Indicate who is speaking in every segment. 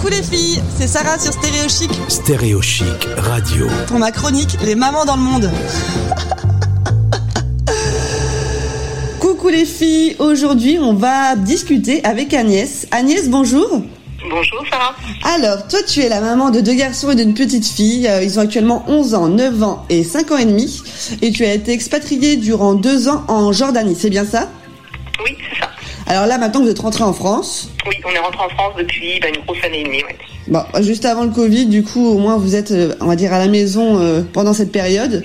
Speaker 1: Coucou les filles, c'est Sarah sur Stéréo Chic.
Speaker 2: Stéréo Chic Radio.
Speaker 1: Pour ma chronique, les mamans dans le monde. Coucou les filles, aujourd'hui on va discuter avec Agnès. Agnès, bonjour.
Speaker 3: Bonjour Sarah.
Speaker 1: Alors, toi tu es la maman de deux garçons et d'une petite fille. Euh, Ils ont actuellement 11 ans, 9 ans et 5 ans et demi. Et tu as été expatriée durant deux ans en Jordanie, c'est bien ça?
Speaker 3: Oui, c'est ça.
Speaker 1: Alors là maintenant vous êtes rentrée en France.
Speaker 3: Oui, on est rentré en France depuis bah, une grosse année et demie. Ouais.
Speaker 1: Bon, juste avant le Covid, du coup au moins vous êtes, euh, on va dire, à la maison euh, pendant cette période.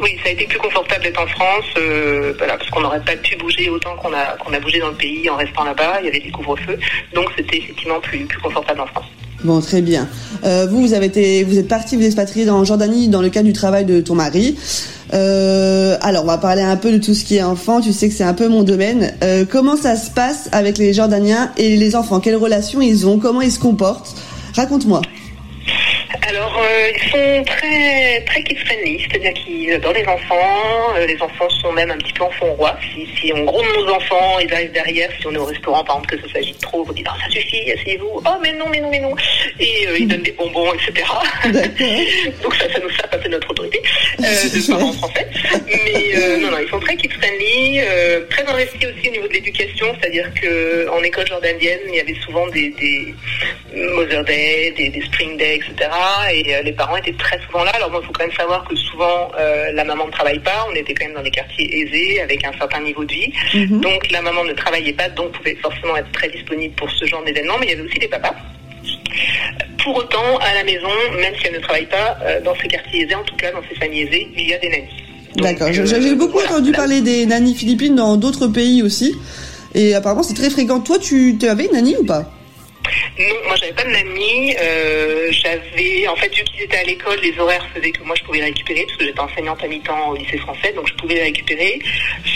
Speaker 3: Oui, ça a été plus confortable d'être en France, euh, voilà, parce qu'on n'aurait pas pu bouger autant qu'on a qu'on a bougé dans le pays en restant là-bas. Il y avait des couvre-feux, donc c'était effectivement plus plus confortable en France.
Speaker 1: Bon, très bien. Euh, vous, vous avez été, vous êtes parti vous expatrier en Jordanie dans le cadre du travail de ton mari. Euh, alors, on va parler un peu de tout ce qui est enfant. Tu sais que c'est un peu mon domaine. Euh, comment ça se passe avec les Jordaniens et les enfants? Quelles relations ils ont? Comment ils se comportent? Raconte-moi.
Speaker 3: Alors, euh, ils sont très très kids friendly, c'est-à-dire qu'ils adorent les enfants. Euh, les enfants sont même un petit peu enfants rois. Si, si on gronde nos enfants, ils arrivent derrière. Si on est au restaurant, par exemple, que ça s'agit trop, vous dites ah, ça suffit, asseyez-vous. Oh mais non, mais non, mais non. Et euh, ils donnent des bonbons, etc. Donc ça, ça nous sape un peu notre autorité de parents français. Mais non, non, ils sont très kids friendly, euh, très investis aussi au niveau de l'éducation, c'est-à-dire que en école jordanienne, il y avait souvent des, des Mother Day, des, des Spring Day, etc. Et euh, les parents étaient très souvent là. Alors bon, il faut quand même savoir que souvent euh, la maman ne travaille pas. On était quand même dans des quartiers aisés avec un certain niveau de vie. Donc la maman ne travaillait pas, donc pouvait forcément être très disponible pour ce genre d'événement. Mais il y avait aussi des papas. Pour autant, à la maison, même si elle ne travaille pas, euh, dans ces quartiers aisés, en tout cas dans ces familles aisées, il y a des nannies.
Speaker 1: D'accord.
Speaker 3: euh,
Speaker 1: J'ai beaucoup
Speaker 3: voilà.
Speaker 1: entendu parler des nannies philippines dans d'autres pays aussi. Et apparemment, c'est très fréquent. Toi, tu, tu avais une nanny ou pas?
Speaker 3: Non, moi j'avais pas de nanny. Euh, j'avais, en fait, vu qu'ils étaient à l'école, les horaires faisaient que moi je pouvais les récupérer parce que j'étais enseignante à mi-temps au lycée français, donc je pouvais les récupérer.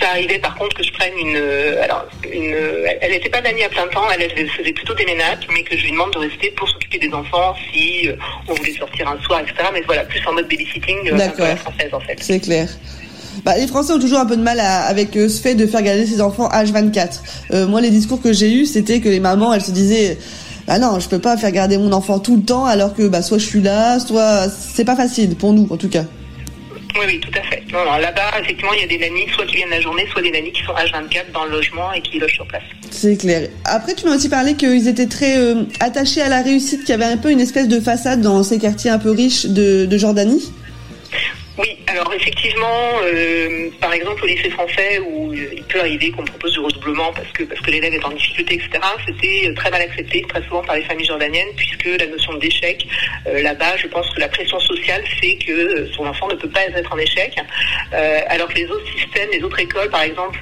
Speaker 3: Ça arrivait par contre que je prenne une, euh, alors une, euh, elle n'était pas nanny à plein temps, elle, elle faisait plutôt des ménages, mais que je lui demande de rester pour s'occuper des enfants si on voulait sortir un soir, etc. Mais voilà, plus en mode babysitting,
Speaker 1: D'accord.
Speaker 3: française en fait.
Speaker 1: C'est clair. Bah, les Français ont toujours un peu de mal à- avec euh, ce fait de faire garder ses enfants H24. Euh, moi, les discours que j'ai eus, c'était que les mamans, elles se disaient, ah non, je peux pas faire garder mon enfant tout le temps, alors que bah soit je suis là, soit c'est pas facile pour nous en tout cas.
Speaker 3: Oui, oui, tout à fait. Non, non, là-bas, effectivement, il y a des nannies, soit qui viennent la journée, soit des nannies qui sont H24 dans le logement et qui logent sur place.
Speaker 1: C'est clair. Après, tu m'as aussi parlé qu'ils étaient très euh, attachés à la réussite, qu'il y avait un peu une espèce de façade dans ces quartiers un peu riches de, de Jordanie.
Speaker 3: Alors effectivement, euh, par exemple au lycée français où euh, il peut arriver qu'on propose du redoublement parce que parce que l'élève est en difficulté, etc. C'était euh, très mal accepté très souvent par les familles jordaniennes puisque la notion d'échec euh, là-bas, je pense que la pression sociale fait que son enfant ne peut pas être en échec, Euh, alors que les autres systèmes, les autres écoles, par exemple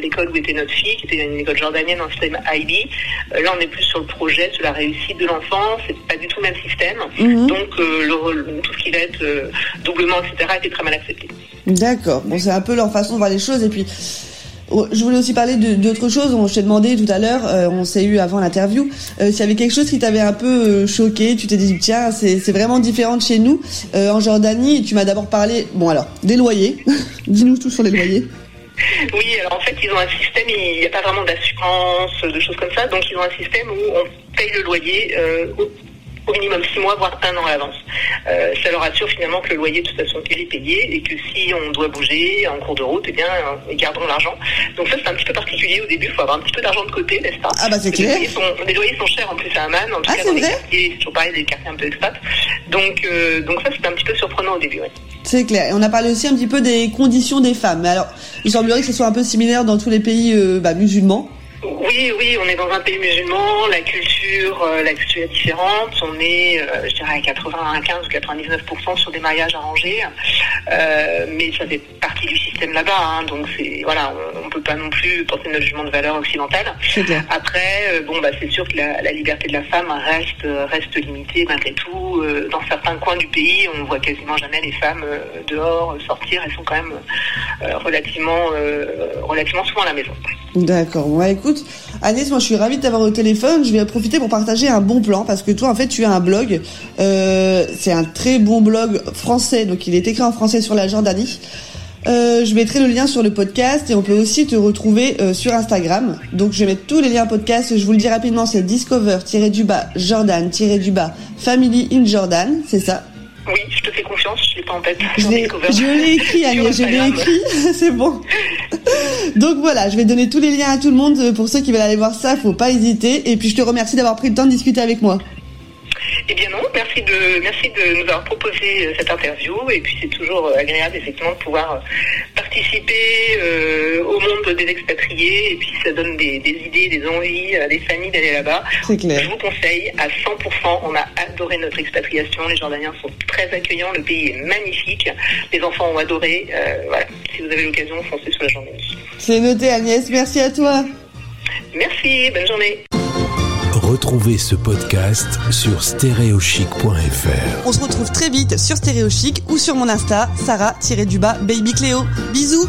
Speaker 3: l'école où était notre fille, qui était une école jordanienne en système IB, là on est plus sur le projet, sur la réussite de l'enfant, c'est pas du tout le même système, donc euh, le- tout ce qui va être doublement, etc. était très mal accepté.
Speaker 1: D'accord. Bon, c'est un peu leur façon de voir les choses. Et puis, oh, je voulais aussi parler d'autre chose. Je t'ai demandé tout à l'heure, euh, on s'est eu avant l'interview, euh, s'il y avait quelque chose qui t'avait un peu euh, choqué. Tu t'es dit, tiens, c'est vraiment différent de chez nous. Euh, en Jordanie, tu m'as d'abord parlé, bon alors, des loyers. Dis-nous tout sur les loyers.
Speaker 3: Oui, alors en fait, ils ont un système, il n'y a pas vraiment d'assurance, de choses comme ça, donc ils ont un système où on paye le loyer au, minimum six mois, voire un an à l'avance. Euh, ça leur assure finalement que le loyer, de toute façon, il est payé et que si on doit bouger en cours de route, eh bien, euh, ils garderont l'argent. Donc ça, c'est un petit peu particulier au début, il faut avoir un petit peu d'argent de côté, n'est-ce pas?
Speaker 1: Ah bah, c'est
Speaker 3: Les
Speaker 1: clair.
Speaker 3: loyers sont- Les loyers sont chers en plus à Amman, en tout
Speaker 1: Ah,
Speaker 3: cas
Speaker 1: c'est
Speaker 3: dans les
Speaker 1: vrai?
Speaker 3: quartiers, toujours pareil, des quartiers un peu expat. Donc, euh, donc ça, c'était un petit peu surprenant au début, ouais.
Speaker 1: C'est clair. Et on a parlé aussi un petit peu des conditions des femmes. Mais alors, il semblerait que ce soit un peu similaire dans tous les pays euh, bah, musulmans.
Speaker 3: Oui, oui, on est dans un pays musulman, la culture, euh, la culture est différente. On est, euh, je dirais, à 95 ou 99% sur des mariages arrangés, Euh, mais ça fait partie du système là-bas. hein. donc c'est, voilà, on, on peut pas non plus porter notre jugement de valeur occidentale. Après, bon, bah, c'est sûr que la, la liberté de la femme reste reste limitée malgré tout. Dans certains coins du pays, on voit quasiment jamais les femmes dehors sortir. Elles sont quand même relativement relativement souvent à la maison.
Speaker 1: D'accord. Bon, bah, écoute, Agnès, moi je suis ravie de t'avoir au téléphone. Je vais en profiter pour partager un bon plan parce que toi, en fait, tu as un blog. Euh, c'est un très bon blog français, donc il est écrit en français sur la Jordanie. Euh, je mettrai le lien sur le podcast et on peut aussi te retrouver euh, sur Instagram. Donc je vais mettre tous les liens podcast. Je vous le dis rapidement, c'est discover-du-bas Jordan-du-bas Family in Jordan, c'est ça?
Speaker 3: Oui, je te fais confiance, je l'ai pas en tête.
Speaker 1: Je l'ai je l'ai écrit, Agnès, je l'ai écrit, c'est bon. Donc voilà, je vais donner tous les liens à tout le monde. Pour ceux qui veulent aller voir ça, faut pas hésiter. Et puis je te remercie d'avoir pris le temps de discuter avec moi.
Speaker 3: Eh bien non, merci de, merci de nous avoir proposé euh, cette interview et puis c'est toujours euh, agréable effectivement de pouvoir euh, participer au monde des expatriés et puis ça donne des, idées, des envies à des familles d'aller là-bas.
Speaker 1: Je
Speaker 3: vous conseille à 100%, on a adoré notre expatriation, les Jordaniens sont très accueillants, le pays est magnifique, les enfants ont adoré, voilà, si vous avez l'occasion, foncez sur la Jordanie.
Speaker 1: C'est noté Agnès, merci à toi.
Speaker 3: Merci, bonne journée.
Speaker 2: Retrouvez ce podcast sur stéréochic.fr.
Speaker 1: On se retrouve très vite sur Stéréochic ou sur mon Insta, Sarah-du-bas Baby Cléo. Bisous